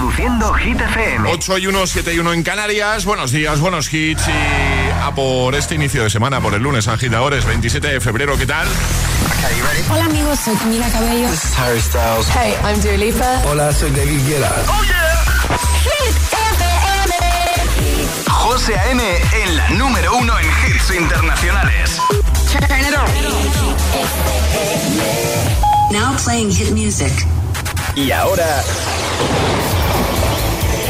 Reproduciendo Hit FM. 8 y 1, 7 y 1 en Canarias. Buenos días, buenos hits y a por este inicio de semana, por el lunes, agitadores, 27 de febrero, ¿qué tal? Hola amigos, soy Camila Cabello. This is Harry Styles. Hey, I'm Dua Lipa. Hola, soy David Guetta. ¡Oh, yeah! Hit FM. José A.M. en la número uno en hits internacionales. Turn it on. Now playing hit music. Y ahora...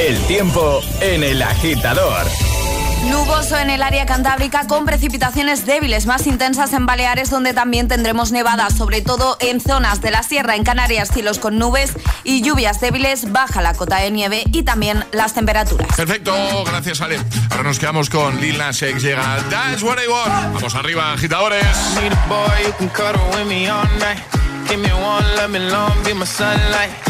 El tiempo en el agitador. Nuboso en el área cantábrica con precipitaciones débiles más intensas en Baleares donde también tendremos nevadas, sobre todo en zonas de la sierra, en Canarias cielos con nubes y lluvias débiles, baja la cota de nieve y también las temperaturas. Perfecto, gracias Ale. Ahora nos quedamos con Lil Nas X, llega That's What I Want. Vamos arriba, agitadores. Need a boy who can cuddle with me all night. Give me one, let me long, be my sunlight.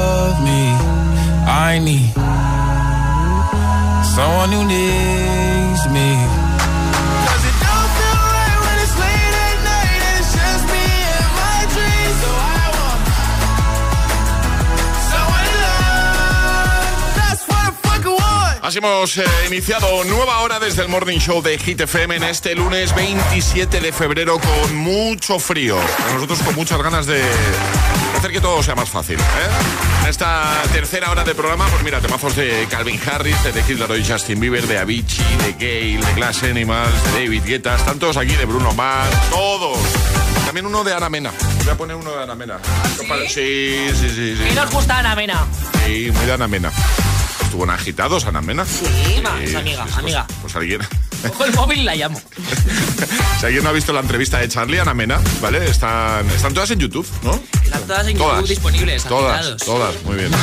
I need someone who needs me. 'Cause it don't feel right when it's late at night and it's just me and my dreams. So I want someone to love. That's what I fucking want. Así hemos eh, iniciado nueva hora desde el Morning Show de Hit FM en este lunes 27 de febrero con mucho frío. Nosotros con muchas ganas de hacer que todo sea más fácil. ¿eh? En esta tercera hora de programa, pues mira, temazos de Calvin Harris, de The Kid Laroi, Justin Bieber, de Avicii, de Gale, de Glass Animals, de David Guetta, están todos aquí, de Bruno Mars, todos. También uno de Ana Mena. Voy a poner uno de Ana Mena. Sí, sí, sí, sí. ¿Qué nos gusta Ana Mena? Sí, muy de Ana Mena. Estuvo en agitados, Ana Mena. Sí, ma, es amiga, pues, amiga. Pues alguien. Cojo el móvil y la llamo. si alguien no ha visto la entrevista de Charlie Ana Mena, ¿vale? Están, están todas en YouTube, ¿no? Están todas en YouTube disponibles, Todas, todas, muy bien. Muy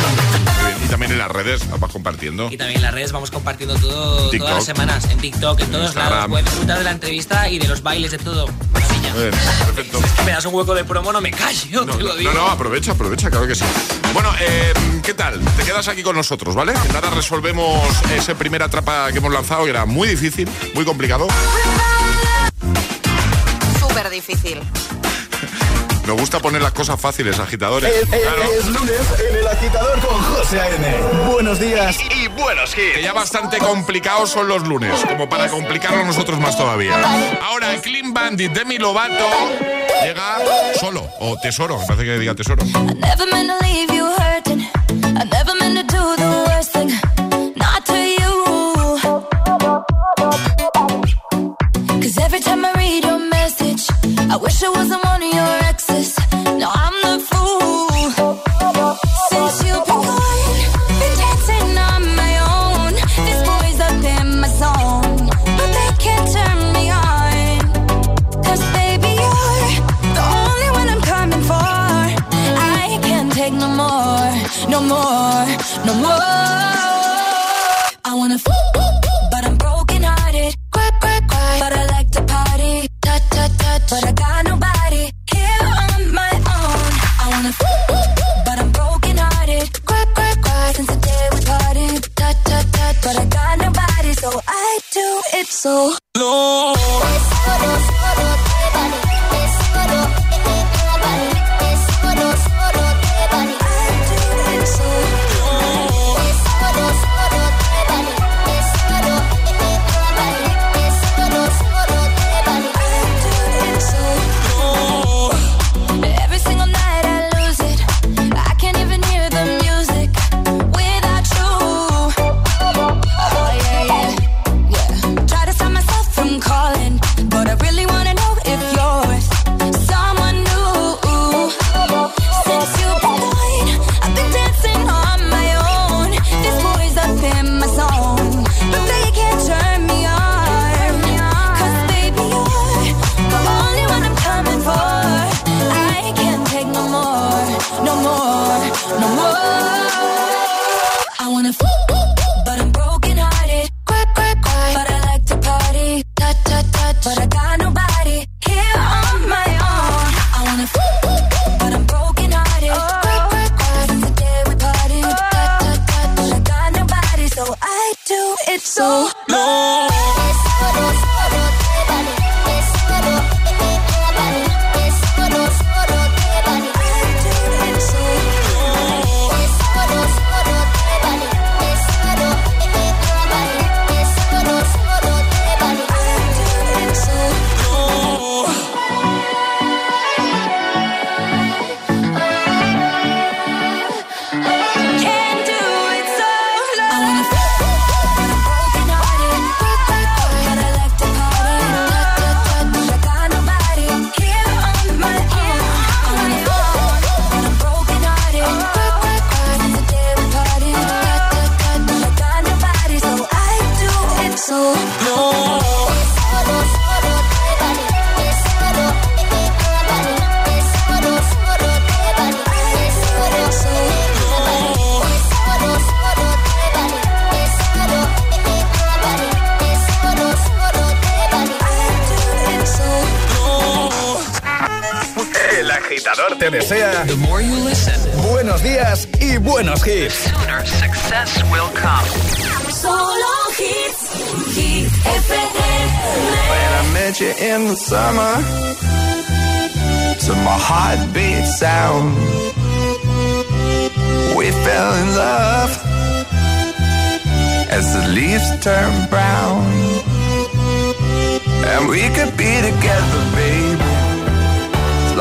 bien. Y también en las redes las vas compartiendo. Y también en las redes vamos compartiendo todo TikTok. todas las semanas. En TikTok, en todos Instagram. lados. Puedes disfrutar de la entrevista y de los bailes, de todo. Maravilla. Muy bien, perfecto. Me das un hueco de promo, no me callo, No, te lo no, digo. no, aprovecha, aprovecha, claro que sí. Bueno, eh, ¿qué tal? Te quedas aquí con nosotros, ¿vale? Nada resolvemos ese primer atrapa que hemos lanzado, que era muy difícil, muy complicado. Súper difícil. Nos gusta poner las cosas fáciles, agitadores. Es, es- Claro. es lunes en el agitador con José A.M. Buenos días. Y, y buenos Que hits. ya bastante complicados son los lunes, como para complicarlo nosotros más todavía. Ahora, Clean Bandit, Demi Lovato, llega solo, o tesoro, me parece que diga tesoro. Never meant to leave you hurting. I never meant to do the worst thing. Not to you. Cause every time I read your message, I wish I wasn't one of your but I got nobody here on my own. I wanna, but I'm. Cry, cry, cry since the day we parted. But I got nobody, so I do it desea buenos días y buenos hits. success will come. Solo hits. Hit FM. When I met you in the summer, to my heartbeat sound, we fell in love as the leaves turn brown, and we could be together, baby, as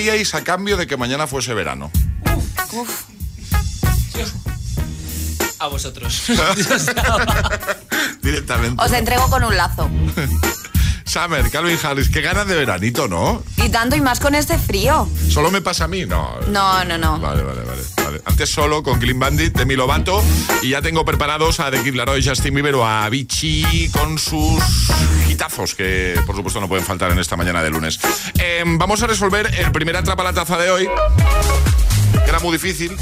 Daríais a cambio de que mañana fuese verano? A vosotros. Directamente. Os entrego con un lazo. Summer, Calvin Harris, qué ganas de veranito, ¿no? Y tanto y más con este frío. ¿Solo me pasa a mí? No. No, no, no. Vale, vale, vale, Antes solo con Clean Bandit, Demi Lovato. Y ya tengo preparados a The Kid Laroi, Justin Bieber o a Avicii con sus hitazos, que por supuesto no pueden faltar en esta mañana de lunes. Eh, vamos a resolver el primer atrapa la taza de hoy. Que era muy difícil.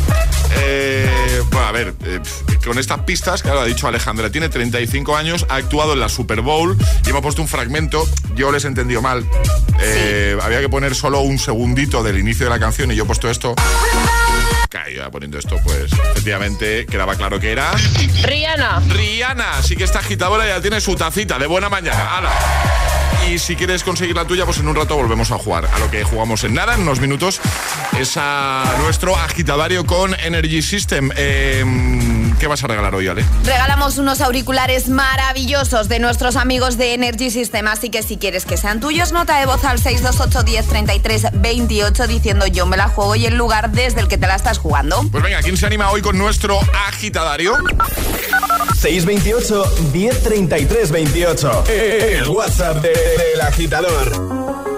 Eh, bueno, a ver, eh, con estas pistas, claro, ha dicho Alejandra, tiene 35 años, ha actuado en la Super Bowl y ha puesto un fragmento. Yo les he entendido mal. Eh, Había que poner solo un segundito del inicio de la canción y yo he puesto esto. Yo poniendo esto, pues efectivamente quedaba claro que era. Rihanna. Rihanna, sí que está agitadora ya tiene su tacita de buena mañana. ¡Hala! Y si quieres conseguir la tuya, pues en un rato volvemos a jugar. A lo que jugamos en nada, en unos minutos, es a nuestro agitadario con Energy System. Eh, ¿Qué vas a regalar hoy, Ale? Regalamos unos auriculares maravillosos de nuestros amigos de Energy System, así que si quieres que sean tuyos, nota de voz al 628 10 33 28 diciendo yo me la juego y el lugar desde el que te la estás jugando. Pues venga, ¿quién se anima hoy con nuestro agitadario? 628 1033 28. El WhatsApp de- del agitador.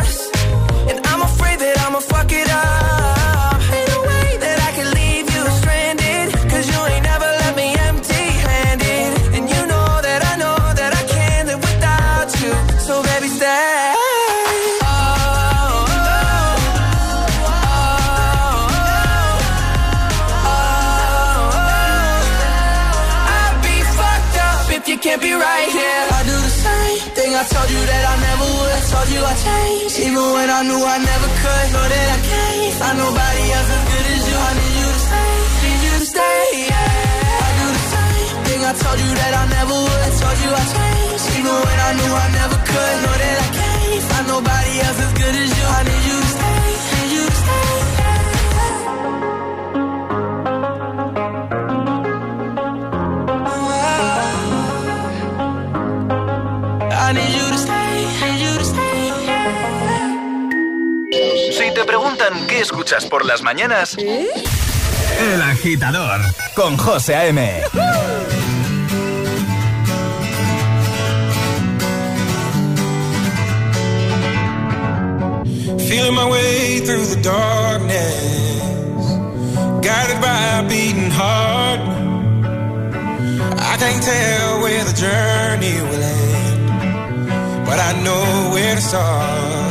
I told you that I never would. I told you I changed, even when I knew I never could. Know that I can't find nobody else as good as qué escuchas por las mañanas, El Agitador con José A.M. Feeling my way through the darkness, guided by a beating heart. I can't tell where the journey will end, but I know where to start.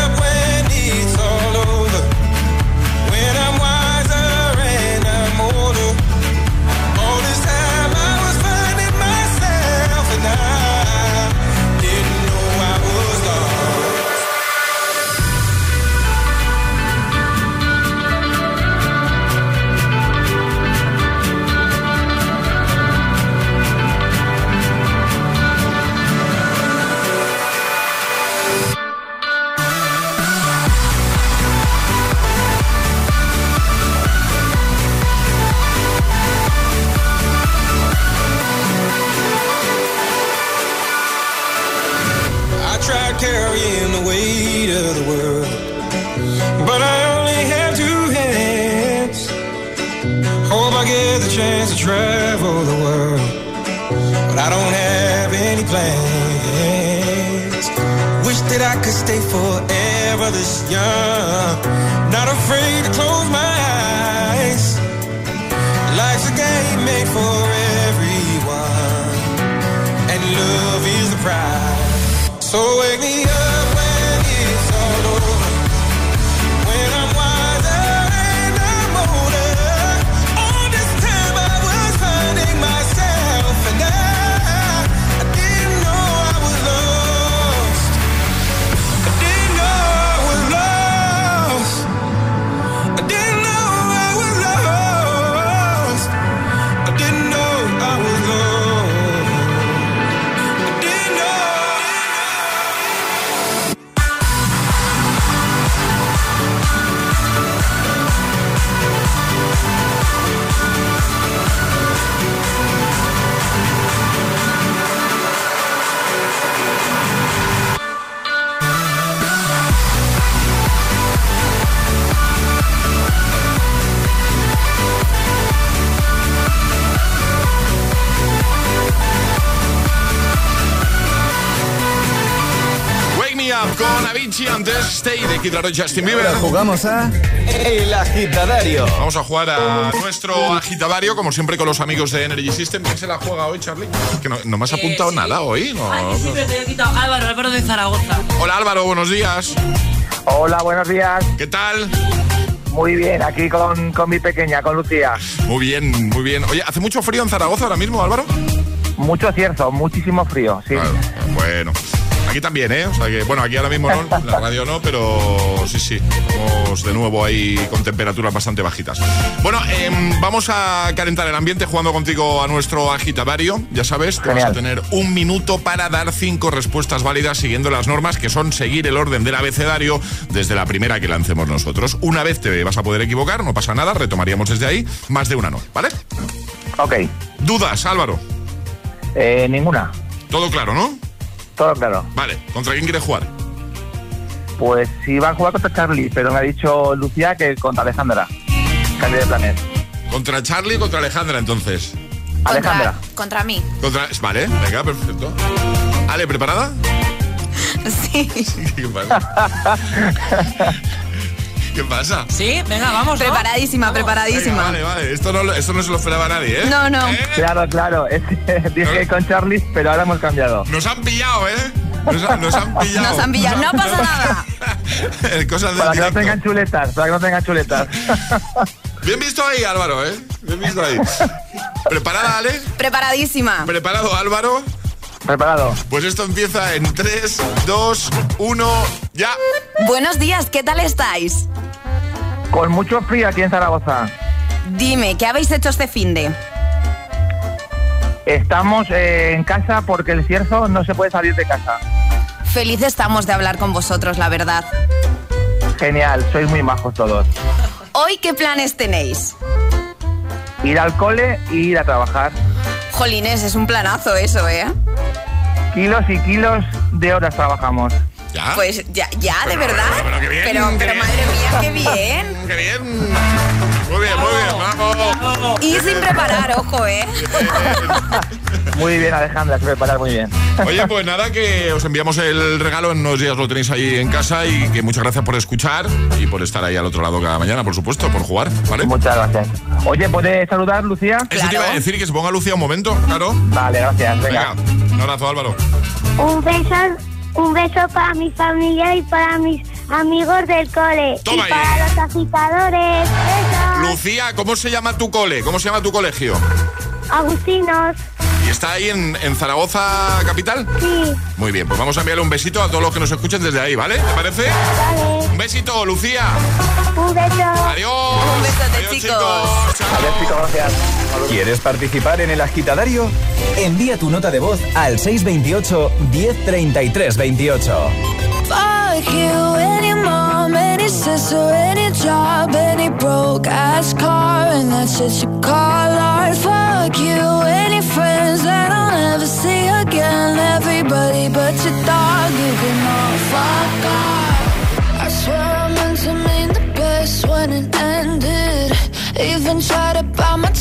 this young, not afraid to close my Avicii antes Stay de Kid Laroi Justin Bieber. Jugamos a El Agitadario. Vamos a jugar a nuestro agitadario, como siempre con los amigos de Energy System. ¿Quién se la juega hoy, Charlie? Que no, no me has apuntado sí. nada hoy. No, Ay, sí, pero te he quitado. Álvaro, Álvaro de Zaragoza. Hola Álvaro, buenos días. Hola, buenos días. ¿Qué tal? Muy bien, aquí con, con mi pequeña, con Lucía. Muy bien, muy bien. Oye, ¿hace mucho frío en Zaragoza ahora mismo, Álvaro? Mucho cierzo, muchísimo frío, sí. Claro, bueno. Aquí también, ¿eh? O sea que, bueno, aquí ahora mismo no, la radio no, pero sí, sí. Estamos de nuevo ahí con temperaturas bastante bajitas. Bueno, em, vamos a calentar el ambiente jugando contigo a nuestro agitadario. Ya sabes, te vas a tener un minuto para dar cinco respuestas válidas siguiendo las normas, que son seguir el orden del abecedario desde la primera que lancemos nosotros. Una vez te vas a poder equivocar, no pasa nada, retomaríamos desde ahí, más de una no, ¿vale? Ok, ¿Dudas, Álvaro? eh, ninguna, Todo claro, ¿no? Todo claro. Vale, ¿contra quién quieres jugar? Pues sí, van a jugar contra Charlie, pero me ha dicho Lucía que contra Alejandra. Cambio de planes. Contra Charlie y contra Alejandra, entonces. Alejandra. Contra, contra mí. Contra... Vale, venga, perfecto. Ale, ¿preparada? Sí. ¿Qué pasa? ¿Qué pasa? ¿Sí? Venga, vamos. ¿no? Preparadísima, Vamos. preparadísima. Venga, vale, vale. Esto no, esto no se lo esperaba nadie, ¿eh? No, no. ¿Eh? Claro, claro, es que dije con Charlie, pero ahora hemos cambiado. Nos han pillado, ¿eh? Nos, ha- nos han pillado. Nos han pillado. No pasa nada. Cosas del Para que no tengan chuletas, para que no tengan chuletas. Bien visto ahí, Álvaro, ¿eh? Bien visto ahí. ¿Preparada, Ale? Preparadísima. ¿Preparado, Álvaro? Preparado. Pues esto empieza en 3, 2, 1, ya. Buenos días, ¿qué tal estáis? Con mucho frío aquí en Zaragoza. Dime, ¿qué habéis hecho este fin de? Estamos eh, en casa porque el cierzo no se puede salir de casa. Feliz estamos de hablar con vosotros, la verdad. Genial, sois muy majos todos. Hoy, ¿qué planes tenéis? Ir al cole e ir a trabajar. Jolines, es un planazo eso, ¿eh? Kilos y kilos de horas trabajamos. ¿Ya? Pues ya, ya, de verdad. pero, pero qué bien, pero, pero bien. madre mía, qué bien. ¡Qué bien! Muy bien, muy bien, vamos. Y sin preparar, ojo, ¿eh? Muy bien, Alejandra, se prepara muy bien. Oye, pues nada, que os enviamos el regalo en unos días, lo tenéis ahí en casa y que muchas gracias por escuchar y por estar ahí al otro lado cada mañana, por supuesto, por jugar, ¿vale? Muchas gracias. Oye, ¿puedes saludar, Lucía? Eso te iba a decir que se ponga Lucía un momento, claro. Vale, gracias. Venga. Venga, un abrazo, Álvaro. Un beso, un beso para mi familia y para mis amigos del cole. Toma y ahí. para los agitadores. Besos. Lucía, ¿cómo se llama tu cole? ¿Cómo se llama tu colegio? Agustinos. ¿Y está ahí en, en Zaragoza capital? Sí, Muy bien, pues vamos a enviarle un besito a todos los que nos escuchen desde ahí, ¿vale? ¿Te parece? vale. Un besito, Lucía. Un beso. Adiós. Un besote, Adiós, chicos. Adiós, chicos, gracias. ¿Quieres participar en el agitadario? Envía tu nota de voz al 628 1033 28. Fuck you, any mom, any sister, any job, any broke ass car, and that's shit you call art. Fuck you, any friends that I'll never see again. Everybody but your dog, you can all fuck off. I swear I meant to mean the best when it ended. Even tried to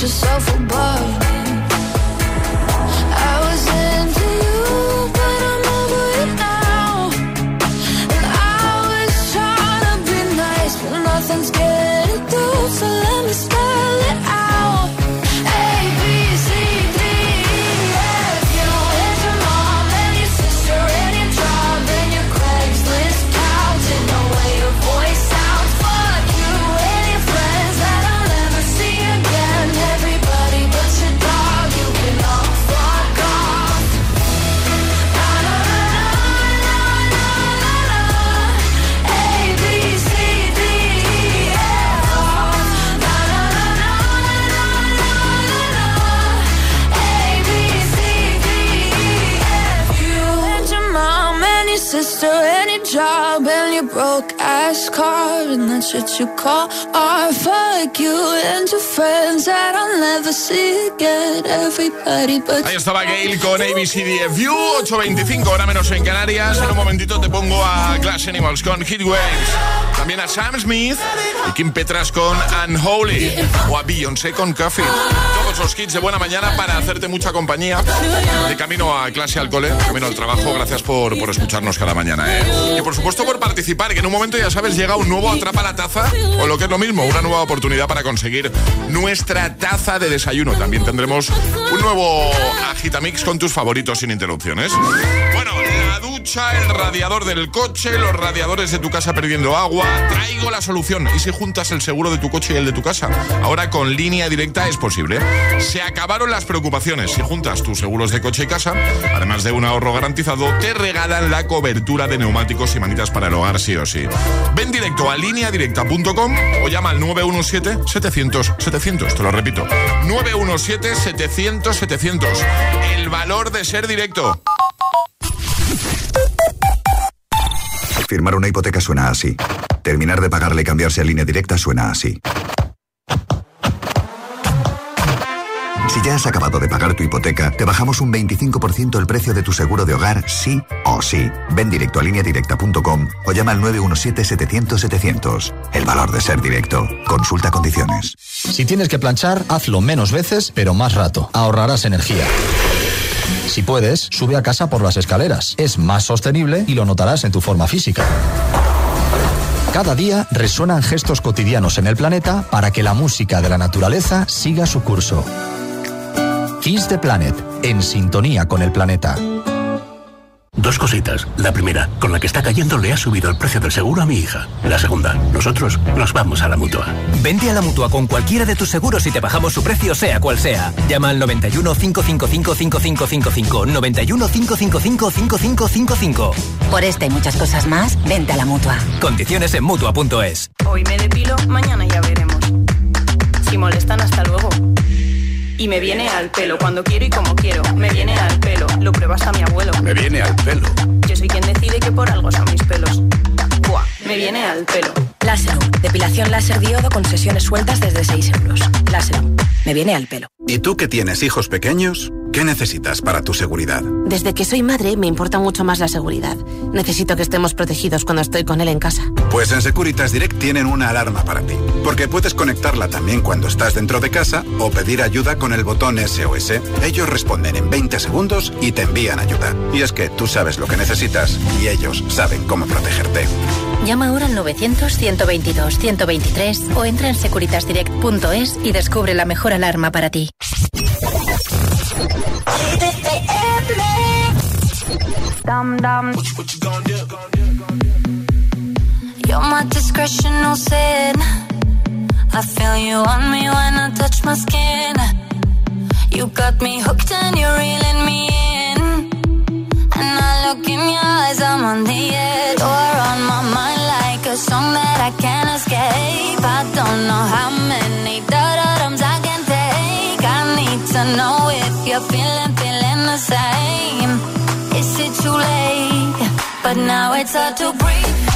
just sister, any job, and your broke ass car, and that's what you call art. Fuck you and your friends that I'll never see again. Everybody but Ahí estaba Gail con ABCDFU, 8.25, hora menos en Canarias. En un momentito te pongo a Glass Animals con Hit Waves. También a Sam Smith y Kim Petras con Unholy. O a Beyoncé con Coffee. Todos los kits de buena mañana para hacerte mucha compañía. De camino a clase al cole, camino al trabajo. Gracias por, por escucharnos cada mañana. ¿eh? Y por supuesto por participar, que en un momento ya sabes, llega un nuevo Atrapa la Taza. O lo que es lo mismo, una nueva oportunidad para conseguir nuestra taza de desayuno. También tendremos un nuevo Agitamix con tus favoritos sin interrupciones. Bueno, la ducha, el radiador del coche, los radiadores de tu casa perdiendo agua. Traigo la solución. ¿Y si juntas el seguro de tu coche y el de tu casa? Ahora con línea directa es posible. Se acabaron las preocupaciones. Si juntas tus seguros de coche y casa, además de un ahorro garantizado, te regalan la cobertura de neumáticos y manitas para el hogar sí o sí. Ven directo a lineadirecta.com o llama al 917-700-700. Te lo repito. 917-700-700. El valor de ser directo. Firmar una hipoteca suena así. Terminar de pagarle y cambiarse a línea directa suena así. Si ya has acabado de pagar tu hipoteca, te bajamos un 25% el precio de tu seguro de hogar, sí o sí. Ven directo a lineadirecta.com o llama al 917-700-700. El valor de ser directo. Consulta condiciones. Si tienes que planchar, hazlo menos veces, pero más rato. Ahorrarás energía. Si puedes, sube a casa por las escaleras. Es más sostenible y lo notarás en tu forma física. Cada día resuenan gestos cotidianos en el planeta para que la música de la naturaleza siga su curso. Kiss the Planet, en sintonía con el planeta. Dos cositas. La primera, con la que está cayendo le ha subido el precio del seguro a mi hija. La segunda, nosotros nos vamos a la mutua. Vente a la mutua con cualquiera de tus seguros y te bajamos su precio, sea cual sea. Llama al 91 555 5555. 91 555 5555. Por esta y muchas cosas más, vente a la mutua. Condiciones en mutua.es. Hoy me depilo, mañana ya veremos. Si molestan, hasta luego. Y me viene al pelo cuando quiero y como quiero. Me viene al pelo. Lo pruebas a mi abuelo. Me viene al pelo. Yo soy quien decide que por algo son mis pelos. Me viene al pelo. Láser. Depilación láser diodo con sesiones sueltas desde 6 euros. Láser. Me viene al pelo. ¿Y tú que tienes hijos pequeños? ¿Qué necesitas para tu seguridad? Desde que soy madre me importa mucho más la seguridad. Necesito que estemos protegidos cuando estoy con él en casa. Pues en Securitas Direct tienen una alarma para ti. Porque puedes conectarla también cuando estás dentro de casa o pedir ayuda con el botón SOS. Ellos responden en 20 segundos y te envían ayuda. Y es que tú sabes lo que necesitas y ellos saben cómo protegerte. Llama ahora al 900-122-123 o entra en securitasdirect.es y descubre la mejor alarma para ti. You're my discretion, no sin. I feel you on me when I touch my skin. You got me hooked and you're reeling me in. Look in your eyes, I'm on the edge. You're on my mind like a song that I can't escape. I don't know how many da-da-dums I can take. I need to know if you're feeling, feeling the same. Is it too late? But now it's hard to breathe.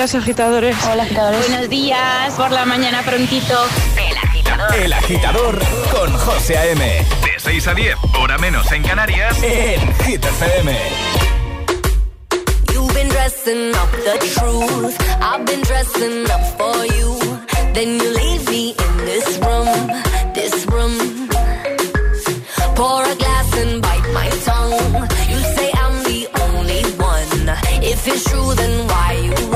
días, agitadores. Hola, agitadores. Buenos días, por la mañana prontito. El agitador. El agitador con José A.M. De 6 a 10, hora menos en Canarias, en Hit FM. You've been dressing up the truth. I've been dressing up for you. Then you leave me in this room, this room. Pour a glass and bite my tongue. You say I'm the only one. If it's true, then why you?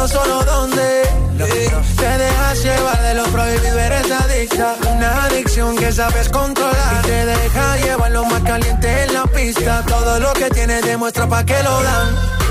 Cuándo, solo dónde. Te dejas llevar de lo prohibido, eres adicta. Una adicción que sabes controlar. Y te deja llevar lo más caliente en la pista. Todo lo que tienes demuestra pa' que lo dan.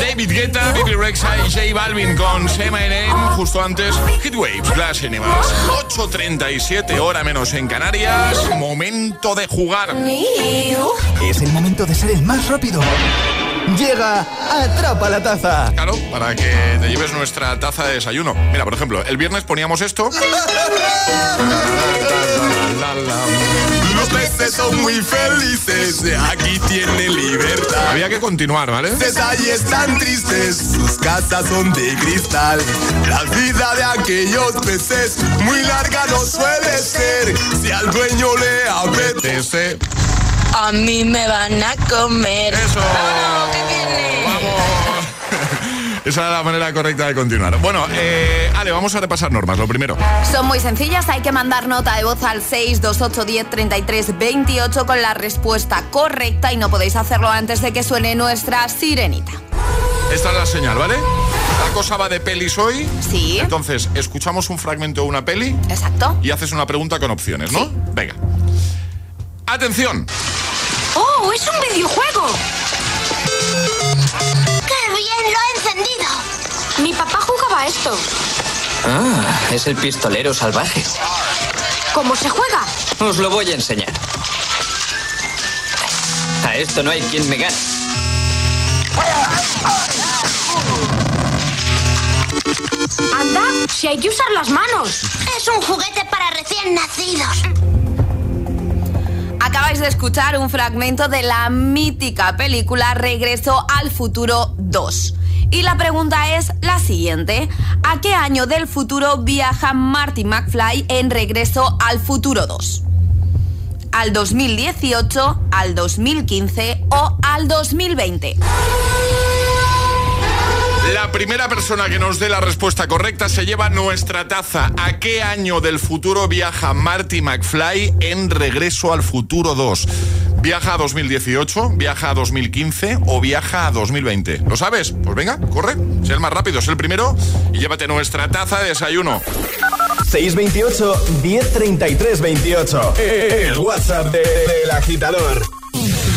David Guetta, Bibi Rexa y J Balvin con Say My Name. Justo antes, Heatwaves, Glass Animals. 8.37, hora menos en Canarias. Momento de jugar. Es el momento de ser el más rápido. Llega Atrapa la Taza. Claro, para que te lleves nuestra taza de desayuno. Mira, por ejemplo, el viernes poníamos esto. Los peces son muy felices, aquí tienen libertad. Había que continuar, ¿vale? Ahí están tristes, sus casas son de cristal. La vida de aquellos peces muy larga no suele ser. Si al dueño le apetece. A mí me van a comer. Eso. Esa es la manera correcta de continuar. Bueno, eh, Ale, vamos a repasar normas. Lo primero. Son muy sencillas, hay que mandar nota de voz al 628103328 con la respuesta correcta y no podéis hacerlo antes de que suene nuestra sirenita. Esta es la señal, ¿vale? La cosa va de pelis hoy. Sí. Entonces, escuchamos un fragmento de una peli. Exacto. Y haces una pregunta con opciones, ¿no? Venga. Atención. ¡Oh, es un videojuego! ¡Qué bien lo he encendido! Mi papá jugaba a esto. Ah, es el pistolero salvaje. ¿Cómo se juega? Os lo voy a enseñar. A esto no hay quien me gane. Anda, si hay que usar las manos. Es un juguete para recién nacidos. Acabáis de escuchar un fragmento de la mítica película Regreso al Futuro 2. Y la pregunta es la siguiente. ¿A qué año del futuro viaja Marty McFly en Regreso al Futuro 2? ¿Al 2018, al 2015 o al 2020? La primera persona que nos dé la respuesta correcta se lleva nuestra taza. ¿A qué año del futuro viaja Marty McFly en Regreso al Futuro 2? ¿Viaja a 2018, viaja a 2015 o viaja a 2020? ¿Lo sabes? Pues venga, corre. Sé el más rápido, sé el primero y llévate nuestra taza de desayuno. 628 1033 28. El WhatsApp de- del agitador.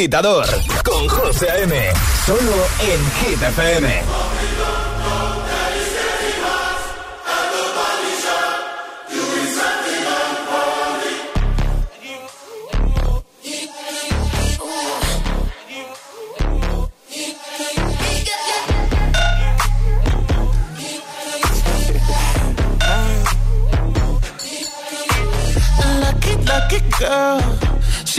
Agitador con José A.M. Solo en Hit FM. Lucky, lucky girl.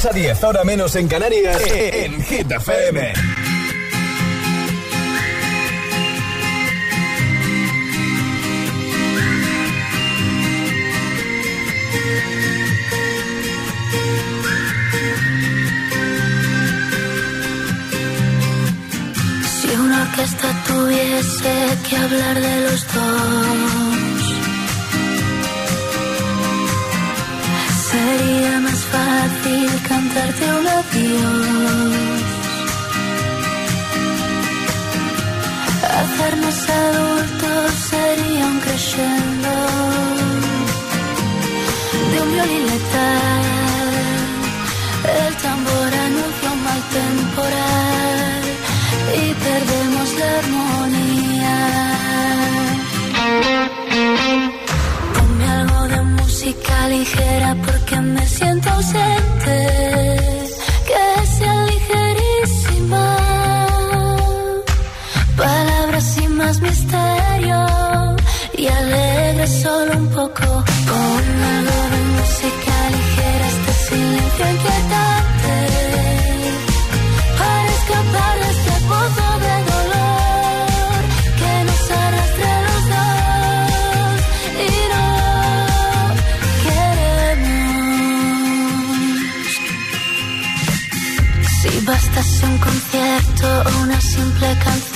6 a 10, ahora menos en Canarias, en Hit FM. Si una orquesta tuviese que hablar de los dos, adiós.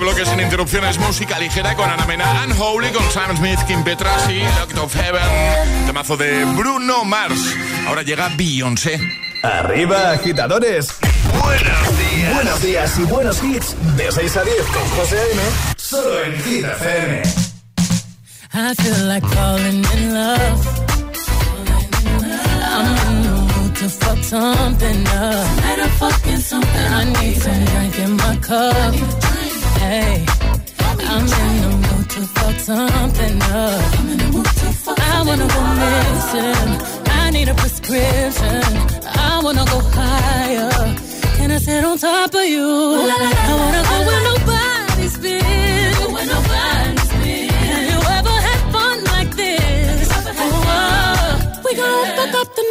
bloque sin interrupciones, música ligera con Ana Mena, Unholy, con Sam Smith, Kim Petras y Locked of Heaven, temazo de Bruno Mars. Ahora llega Beyoncé. Arriba, agitadores. Buenos días. Buenos días y buenos hits. De 6 a 10 con José A.M. Solo en Hit FM. I feel like falling in love. I'm in the mood to fuck something up. Better fucking something. I need some drink in my cup. Hey, I'm in the mood to fuck something up. I wanna go missing. I need a prescription. I wanna go higher. Can I sit on top of you? I wanna go where nobody's been. Have you ever had fun like this? We gon' fuck up the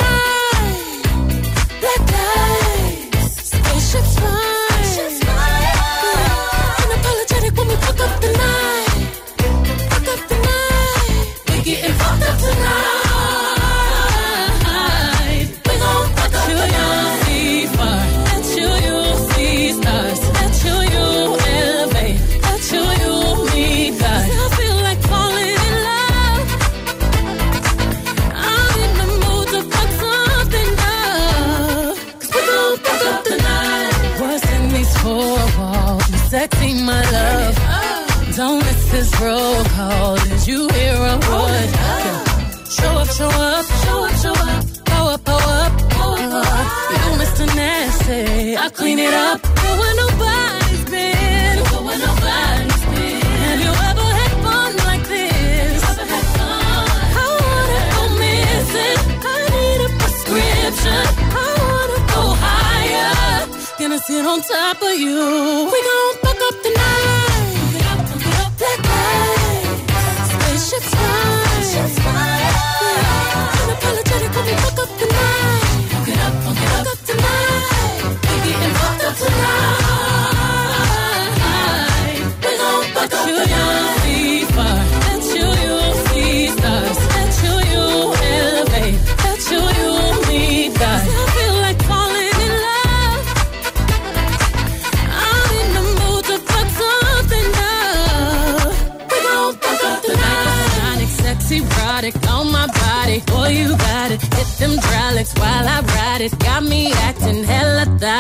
Show up, show up, show up, up, go up, up. You Mr. Nasty, I clean it up. Go where nobody's been. Go where nobody's been. Have you ever had fun like this? Fun? I wanna go missing. I need a prescription. I wanna go higher. Gonna sit on top of you. We gon'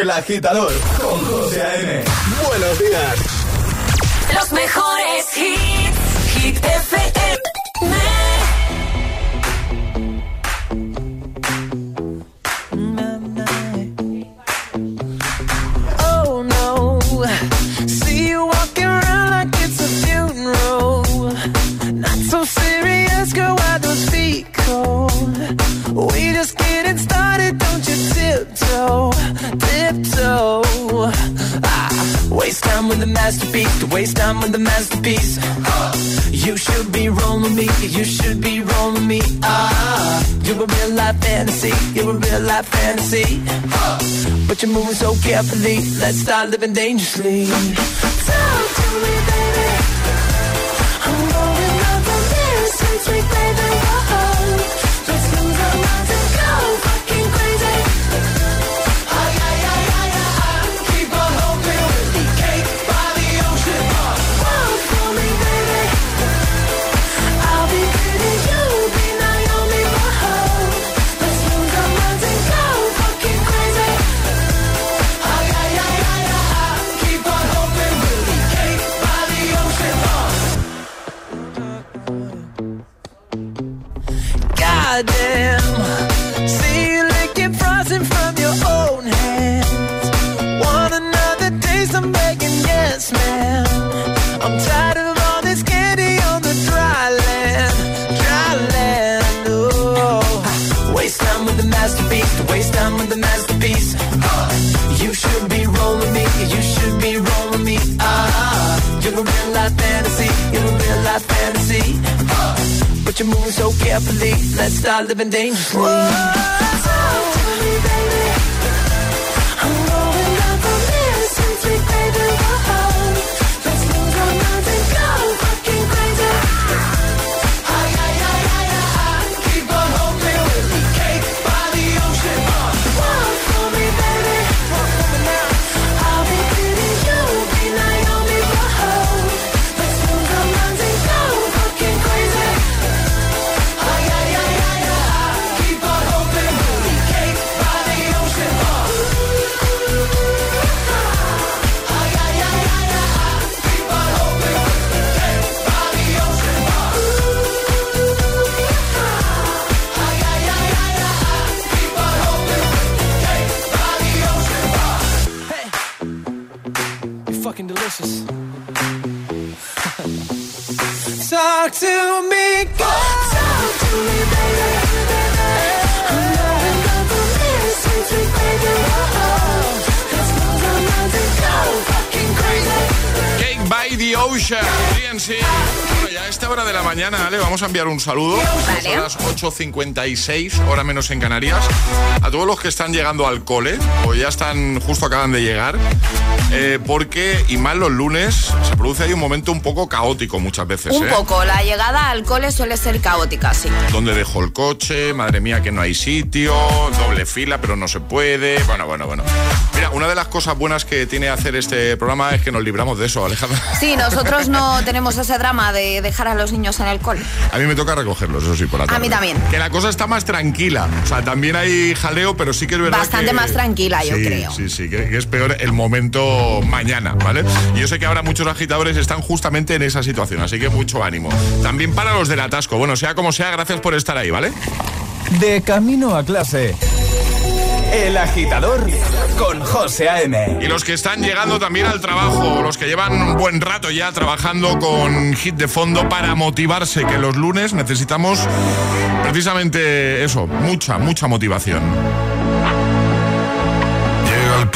El agitador con José A.M. Buenos días. Los mejores hits, Hit FM. Masterpiece, to waste time with the masterpiece. You should be rolling me, you should be rolling me. Ah, you're a real life fantasy, you're a real life fantasy. But you're moving so carefully, let's start living dangerously. Talk to me, baby. I'm going up on this, sweet, baby. Whoa. Fantasy, you're a real but you're moving so carefully, let's start living dangerously. Me, baby. Baby. Whoa. Sí. Bueno, ya a esta hora de la mañana, Ale, vamos a enviar un saludo. Vale. Son las 8.56, hora menos en Canarias. A todos los que están llegando al cole, o ya están, justo acaban de llegar, eh, porque, y más los lunes, se produce ahí un momento un poco caótico muchas veces. Un ¿eh? poco, la llegada al cole suele ser caótica, sí. ¿Dónde dejo el coche? Madre mía, que no hay sitio. Doble fila, pero no se puede. Bueno, bueno, bueno. Mira, una de las cosas buenas que tiene hacer este programa es que nos libramos de eso, Alejandra. Sí, nosotros no tenemos ese drama de dejar a los niños en el cole. A mí me toca recogerlos, eso sí, por la tarde. mí también. Que la cosa está más tranquila. O sea, también hay jaleo, pero sí que es verdad Bastante que- más tranquila, yo Sí, creo. Sí, sí, que, que es peor el momento mañana, ¿vale? Y yo sé que ahora muchos agitadores están justamente en esa situación, así que mucho ánimo. También para los del atasco. Bueno, sea como sea, gracias por estar ahí, ¿vale? De camino a clase. El agitador con José A.M. Y los que están llegando también al trabajo, los que llevan un buen rato ya trabajando con hit de fondo para motivarse, que los lunes necesitamos precisamente eso, mucha, mucha motivación.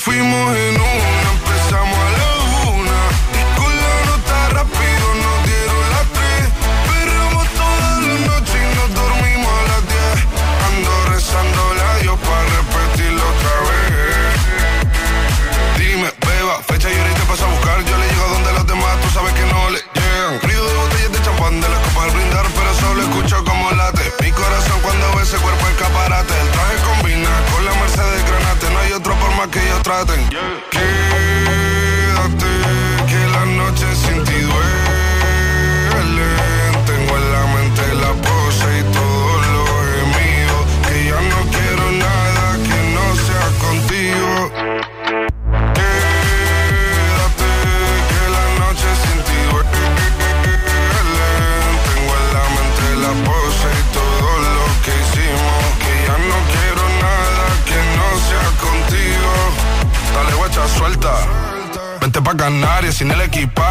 fuimos en una, traten. Yeah.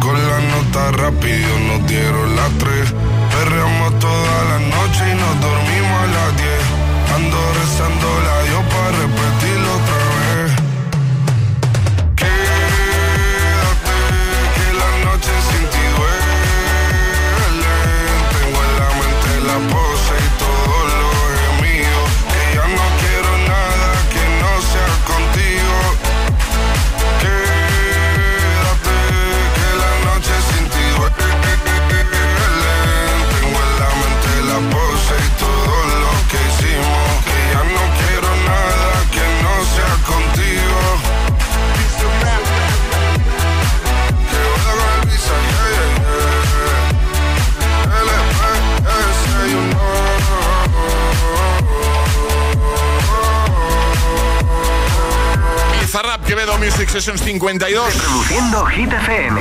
Con la nota rápido nos dieron las tres. Perreamos toda la noche y nos dormimos Quevedo Music Sessions 52. Reproduciendo Hit FM.